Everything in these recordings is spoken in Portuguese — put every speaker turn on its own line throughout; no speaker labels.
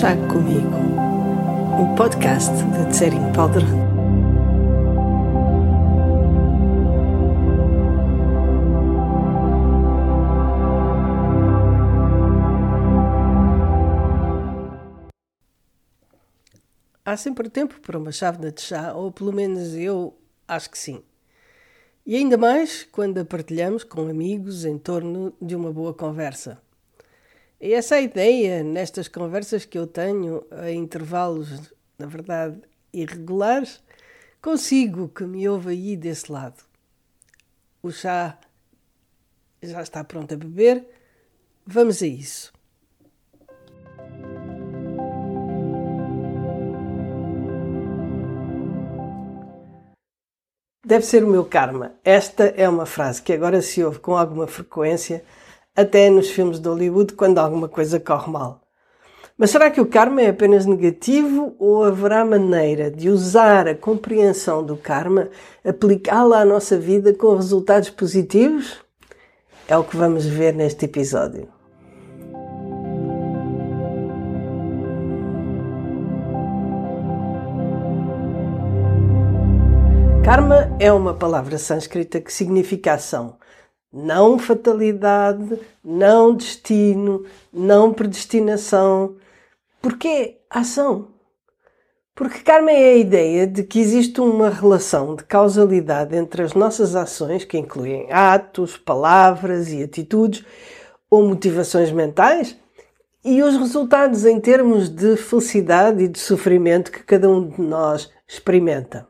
Chá Comigo, o podcast de Tsering Powder. Há sempre tempo para uma chávena de chá, ou pelo menos eu acho que sim. E ainda mais quando a partilhamos com amigos em torno de uma boa conversa. E essa é ideia nestas conversas que eu tenho a intervalos, na verdade, irregulares, consigo que me ouve aí desse lado. O chá já está pronto a beber. Vamos a isso. Deve ser o meu karma. Esta é uma frase que agora se ouve com alguma frequência até nos filmes de Hollywood, quando alguma coisa corre mal. Mas será que o karma é apenas negativo ou haverá maneira de usar a compreensão do karma, aplicá-la à nossa vida com resultados positivos? É o que vamos ver neste episódio. Karma é uma palavra sânscrita que significa ação não fatalidade, não destino, não predestinação. Porquê ação? Porque karma é a ideia de que existe uma relação de causalidade entre as nossas ações, que incluem atos, palavras e atitudes, ou motivações mentais, e os resultados em termos de felicidade e de sofrimento que cada um de nós experimenta.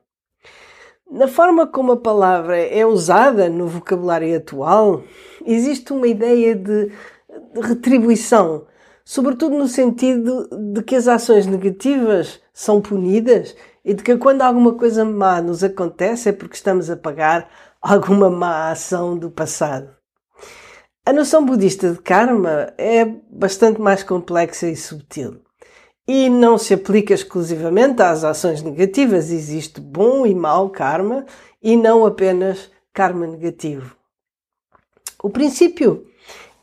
Na forma como a palavra é usada no vocabulário atual, existe uma ideia de, retribuição, sobretudo no sentido de que as ações negativas são punidas e de que quando alguma coisa má nos acontece é porque estamos a pagar alguma má ação do passado. A noção budista de karma é bastante mais complexa e subtil e não se aplica exclusivamente às ações negativas. Existe bom e mau karma e não apenas karma negativo. O princípio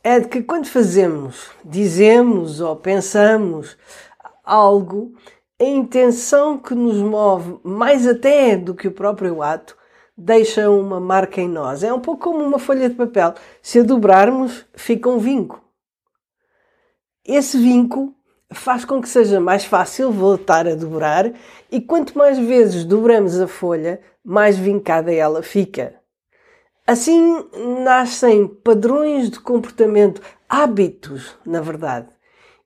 é de que quando fazemos, dizemos ou pensamos algo, a intenção que nos move, mais até do que o próprio ato, deixa uma marca em nós. É um pouco como uma folha de papel. Se a dobrarmos, fica um vinco. Esse vinco faz com que seja mais fácil voltar a dobrar e quanto mais vezes dobramos a folha, mais vincada ela fica. Assim nascem padrões de comportamento, hábitos, na verdade.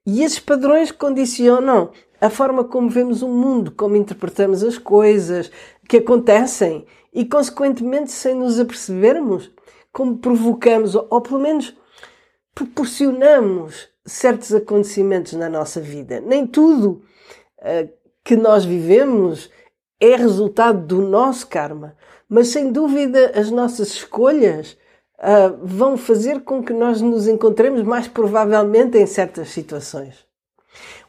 E esses padrões condicionam a forma como vemos o mundo, como interpretamos as coisas que acontecem e, consequentemente, sem nos apercebermos, como provocamos, ou pelo menos proporcionamos certos acontecimentos na nossa vida. Nem tudo uh, que nós vivemos é resultado do nosso karma, mas sem dúvida as nossas escolhas uh, vão fazer com que nós nos encontremos mais provavelmente em certas situações.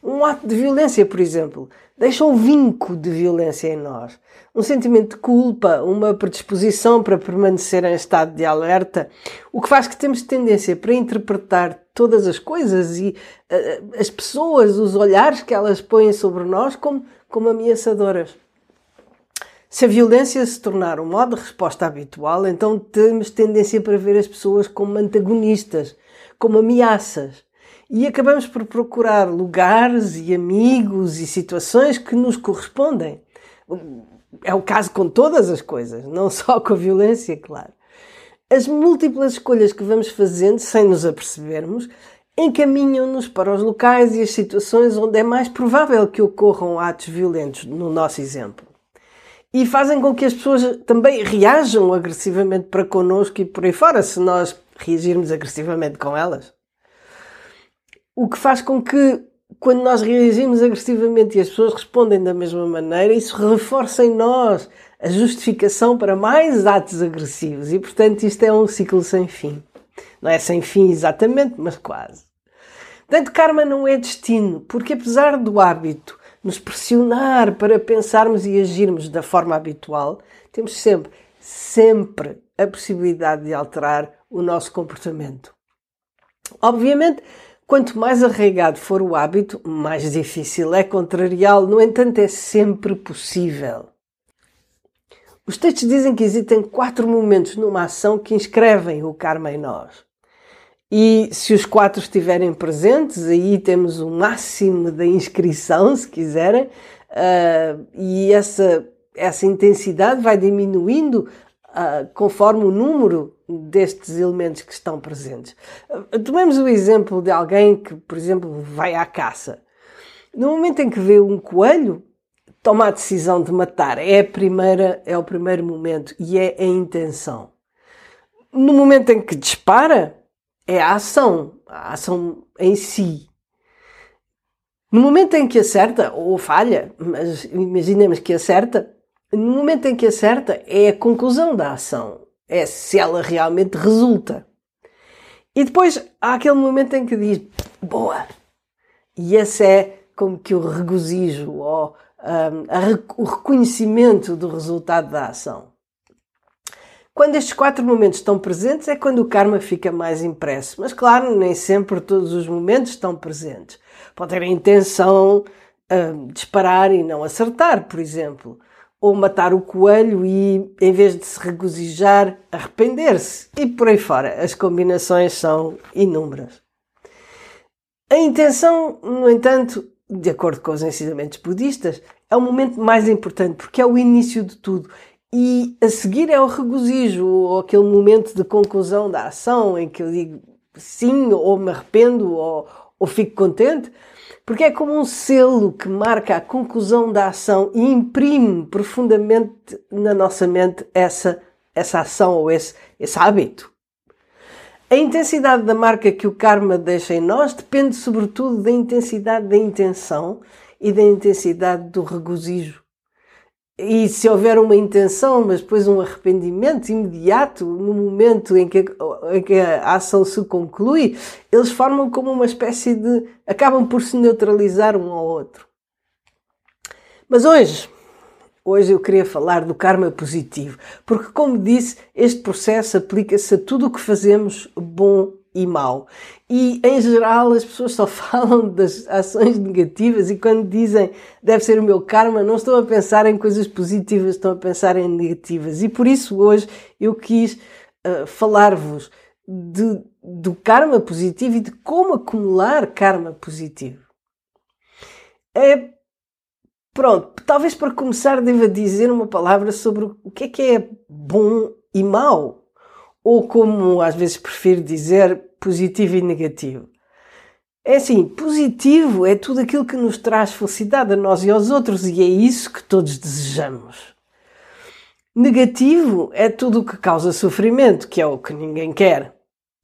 Um ato de violência, por exemplo, deixa um vinco de violência em nós, um sentimento de culpa, uma predisposição para permanecer em estado de alerta, o que faz que temos tendência para interpretar todas as coisas e uh, as pessoas, os olhares que elas põem sobre nós como, como ameaçadoras. Se a violência se tornar um modo de resposta habitual, então temos tendência para ver as pessoas como antagonistas, como ameaças. E acabamos por procurar lugares e amigos e situações que nos correspondem. É o caso com todas as coisas, não só com a violência, claro. As múltiplas escolhas que vamos fazendo sem nos apercebermos encaminham-nos para os locais e as situações onde é mais provável que ocorram atos violentos, no nosso exemplo. E fazem com que as pessoas também reajam agressivamente para connosco e por aí fora, se nós reagirmos agressivamente com elas. O que faz com que, quando nós reagimos agressivamente e as pessoas respondem da mesma maneira, isso reforça em nós a justificação para mais atos agressivos e, portanto, isto é um ciclo sem fim. Não é sem fim exatamente, mas quase. Portanto, karma não é destino, porque apesar do hábito nos pressionar para pensarmos e agirmos da forma habitual, temos sempre, sempre a possibilidade de alterar o nosso comportamento. Obviamente, Quanto mais arraigado for o hábito, mais difícil é contrariá-lo. No entanto, é sempre possível. Os textos dizem que existem quatro momentos numa ação que inscrevem o karma em nós. E se os quatro estiverem presentes, aí temos o máximo da inscrição, se quiserem, uh, e essa, essa intensidade vai diminuindo uh, conforme o número destes elementos que estão presentes. Uh, tomemos o exemplo de alguém que, por exemplo, vai à caça. No momento em que vê um coelho, toma a decisão de matar. É a primeira, é o primeiro momento e é a intenção. No momento em que dispara, é a ação, a ação em si. No momento em que acerta ou falha, mas imaginemos que acerta, no momento em que acerta é a conclusão da ação, é se ela realmente resulta. E depois há aquele momento em que diz boa. E esse é como que o regozijo ou um, o reconhecimento do resultado da ação. Quando estes quatro momentos estão presentes é quando o karma fica mais impresso. Mas claro, nem sempre todos os momentos estão presentes. Pode ter a intenção de disparar e não acertar, por exemplo. Ou matar o coelho e, em vez de se regozijar, arrepender-se. E por aí fora. As combinações são inúmeras. A intenção, no entanto, de acordo com os ensinamentos budistas, é o momento mais importante porque é o início de tudo. E a seguir é o regozijo, ou aquele momento de conclusão da ação em que eu digo sim, ou me arrependo, ou, ou fico contente, porque é como um selo que marca a conclusão da ação e imprime profundamente na nossa mente essa, essa ação ou esse, esse hábito. A intensidade da marca que o karma deixa em nós depende sobretudo da intensidade da intenção e da intensidade do regozijo. E se houver uma intenção, mas depois um arrependimento imediato, no momento em que, em que a ação se conclui, eles formam como uma espécie de. acabam por se neutralizar um ao outro. Mas hoje, Hoje eu queria falar do karma positivo, porque, como disse, este processo aplica-se a tudo o que fazemos, bom e mau. E, em geral, as pessoas só falam das ações negativas e, quando dizem deve ser o meu karma, não estão a pensar em coisas positivas, estão a pensar em negativas. E por isso, hoje, eu quis uh, falar-vos do karma positivo e de como acumular karma positivo. É Pronto, talvez para começar deva dizer uma palavra sobre o que é que é bom e mau. Ou como às vezes prefiro dizer, positivo e negativo. É assim, positivo é tudo aquilo que nos traz felicidade a nós e aos outros e é isso que todos desejamos. Negativo é tudo o que causa sofrimento, que é o que ninguém quer.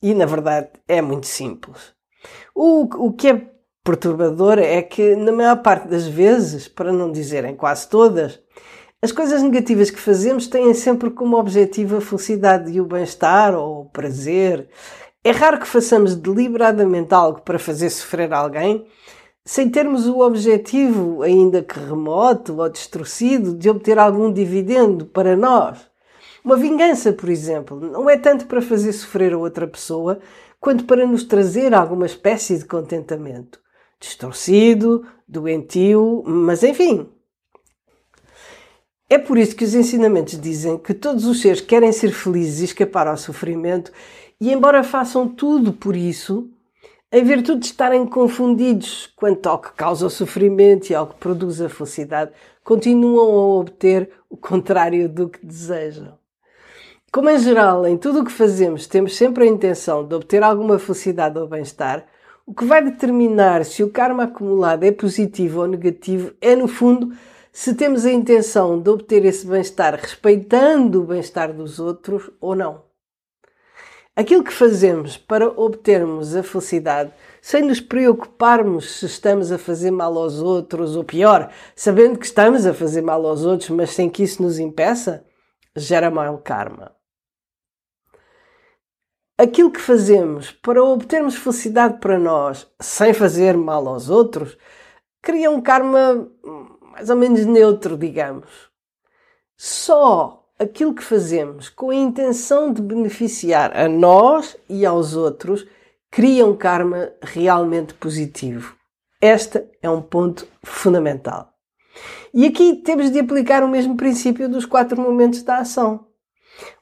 E na verdade é muito simples. O, o que é perturbador é que, na maior parte das vezes, para não dizerem quase todas, as coisas negativas que fazemos têm sempre como objetivo a felicidade e o bem-estar ou o prazer. É raro que façamos deliberadamente algo para fazer sofrer alguém sem termos o objetivo, ainda que remoto ou distorcido, de obter algum dividendo para nós. Uma vingança, por exemplo, não é tanto para fazer sofrer a outra pessoa, quanto para nos trazer alguma espécie de contentamento distorcido, doentio, mas enfim. É por isso que os ensinamentos dizem que todos os seres querem ser felizes e escapar ao sofrimento, e embora façam tudo por isso, em virtude de estarem confundidos quanto ao que causa o sofrimento e ao que produz a felicidade, continuam a obter o contrário do que desejam. Como em geral, em tudo o que fazemos, temos sempre a intenção de obter alguma felicidade ou bem-estar, o que vai determinar se o karma acumulado é positivo ou negativo é, no fundo, se temos a intenção de obter esse bem-estar respeitando o bem-estar dos outros ou não. Aquilo que fazemos para obtermos a felicidade sem nos preocuparmos se estamos a fazer mal aos outros, ou pior, sabendo que estamos a fazer mal aos outros, mas sem que isso nos impeça, gera mau karma aquilo que fazemos para obtermos felicidade para nós sem fazer mal aos outros cria um karma mais ou menos neutro, digamos. Só aquilo que fazemos com a intenção de beneficiar a nós e aos outros cria um karma realmente positivo. Este é um ponto fundamental. E aqui temos de aplicar o mesmo princípio dos quatro momentos da ação.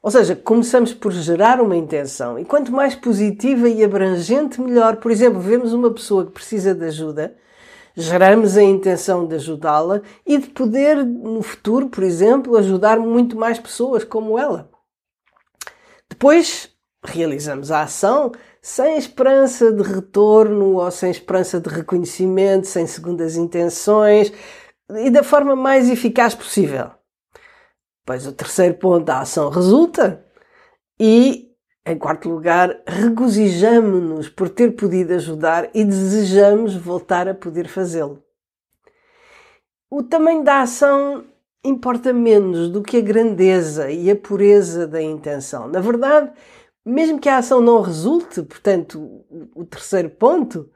Ou seja, começamos por gerar uma intenção e quanto mais positiva e abrangente, melhor. Por exemplo, vemos uma pessoa que precisa de ajuda, geramos a intenção de ajudá-la e de poder, no futuro, por exemplo, ajudar muito mais pessoas como ela. Depois, realizamos a ação sem esperança de retorno ou sem esperança de reconhecimento, sem segundas intenções e da forma mais eficaz possível. Pois o terceiro ponto, a ação resulta. E, em quarto lugar, regozijamo-nos por ter podido ajudar e desejamos voltar a poder fazê-lo. O tamanho da ação importa menos do que a grandeza e a pureza da intenção. Na verdade, mesmo que a ação não resulte, portanto, o terceiro ponto,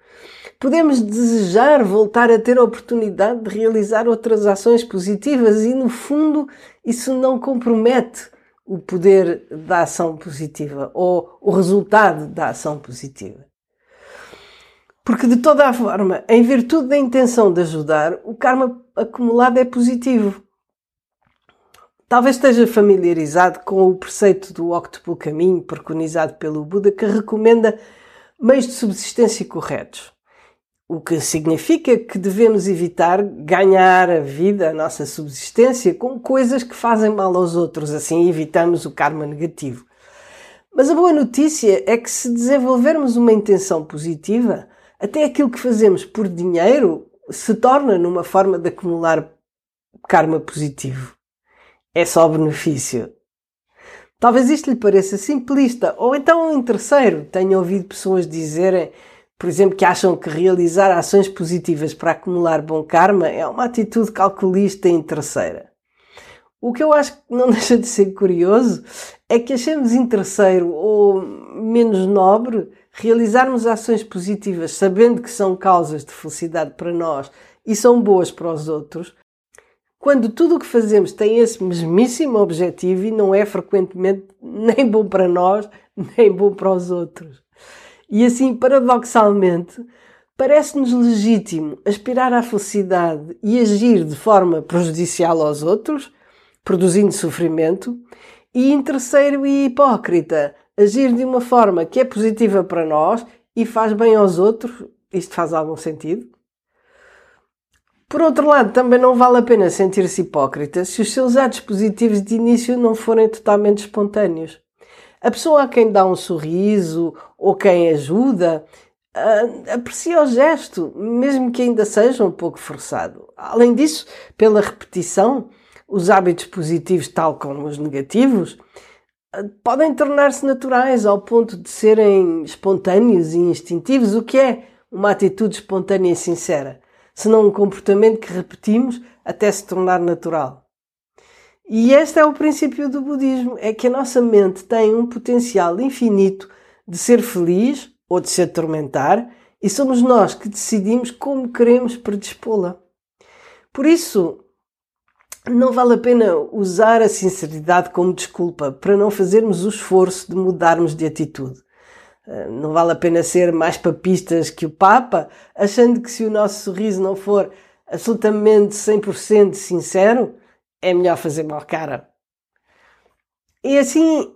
podemos desejar voltar a ter a oportunidade de realizar outras ações positivas e, no fundo, isso não compromete o poder da ação positiva ou o resultado da ação positiva. Porque, de toda a forma, em virtude da intenção de ajudar, o karma acumulado é positivo. Talvez esteja familiarizado com o preceito do octuplo caminho preconizado pelo Buda que recomenda meios de subsistência corretos. O que significa que devemos evitar ganhar a vida, a nossa subsistência, com coisas que fazem mal aos outros, assim evitamos o karma negativo. Mas a boa notícia é que se desenvolvermos uma intenção positiva, até aquilo que fazemos por dinheiro se torna numa forma de acumular karma positivo é só benefício. Talvez isto lhe pareça simplista, ou então em terceiro, tenho ouvido pessoas dizerem, por exemplo, que acham que realizar ações positivas para acumular bom karma é uma atitude calculista em terceira. O que eu acho que não deixa de ser curioso é que achamos interesseiro ou menos nobre realizarmos ações positivas sabendo que são causas de felicidade para nós e são boas para os outros, quando tudo o que fazemos tem esse mesmíssimo objetivo e não é frequentemente nem bom para nós, nem bom para os outros. E assim, paradoxalmente, parece-nos legítimo aspirar à felicidade e agir de forma prejudicial aos outros, produzindo sofrimento, e interesseiro e hipócrita, agir de uma forma que é positiva para nós e faz bem aos outros. Isto faz algum sentido? Por outro lado, também não vale a pena sentir-se hipócrita se os seus atos positivos de início não forem totalmente espontâneos. A pessoa a quem dá um sorriso ou quem ajuda uh, aprecia o gesto, mesmo que ainda seja um pouco forçado. Além disso, pela repetição, os hábitos positivos, tal como os negativos, uh, podem tornar-se naturais ao ponto de serem espontâneos e instintivos, o que é uma atitude espontânea e sincera senão um comportamento que repetimos até se tornar natural. E este é o princípio do budismo: é que a nossa mente tem um potencial infinito de ser feliz ou de se atormentar, e somos nós que decidimos como queremos predispô-la. Por isso, não vale a pena usar a sinceridade como desculpa para não fazermos o esforço de mudarmos de atitude. Eh, não vale a pena ser mais papistas que o Papa, achando que se o nosso sorriso não for absolutamente 100% sincero, é melhor fazer mal cara. E assim,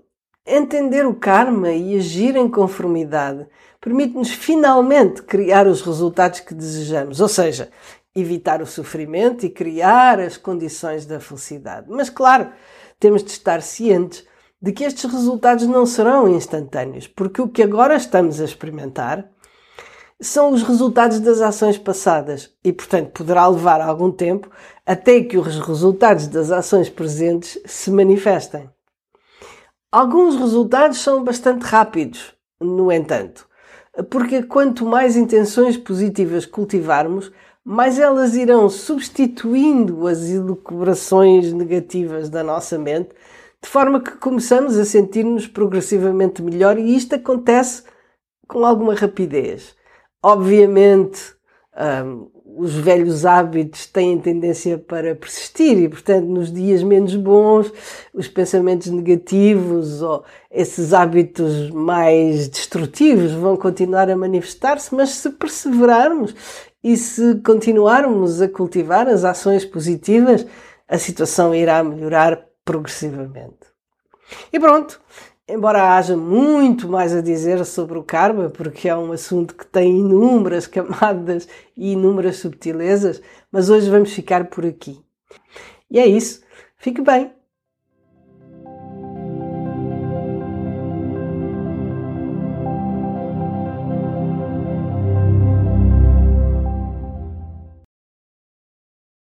entender o karma e agir em conformidade permite-nos finalmente criar os resultados que desejamos, ou seja, evitar o sofrimento e criar as condições da felicidade. Mas claro, temos de estar cientes de que estes resultados não serão instantâneos, porque o que agora estamos a experimentar são os resultados das ações passadas e, portanto, poderá levar algum tempo até que os resultados das ações presentes se manifestem. Alguns resultados são bastante rápidos, no entanto, porque quanto mais intenções positivas cultivarmos, mais elas irão substituindo as elucubrações negativas da nossa mente de forma que começamos a sentir-nos progressivamente melhor e isto acontece com alguma rapidez. Obviamente, um, os velhos hábitos têm tendência para persistir e, portanto, nos dias menos bons, os pensamentos negativos ou esses hábitos mais destrutivos vão continuar a manifestar-se, mas se perseverarmos e se continuarmos a cultivar as ações positivas, a situação irá melhorar progressivamente. E pronto, embora haja muito mais a dizer sobre o karma, porque é um assunto que tem inúmeras camadas e inúmeras subtilezas, mas hoje vamos ficar por aqui. E é isso. Fique bem.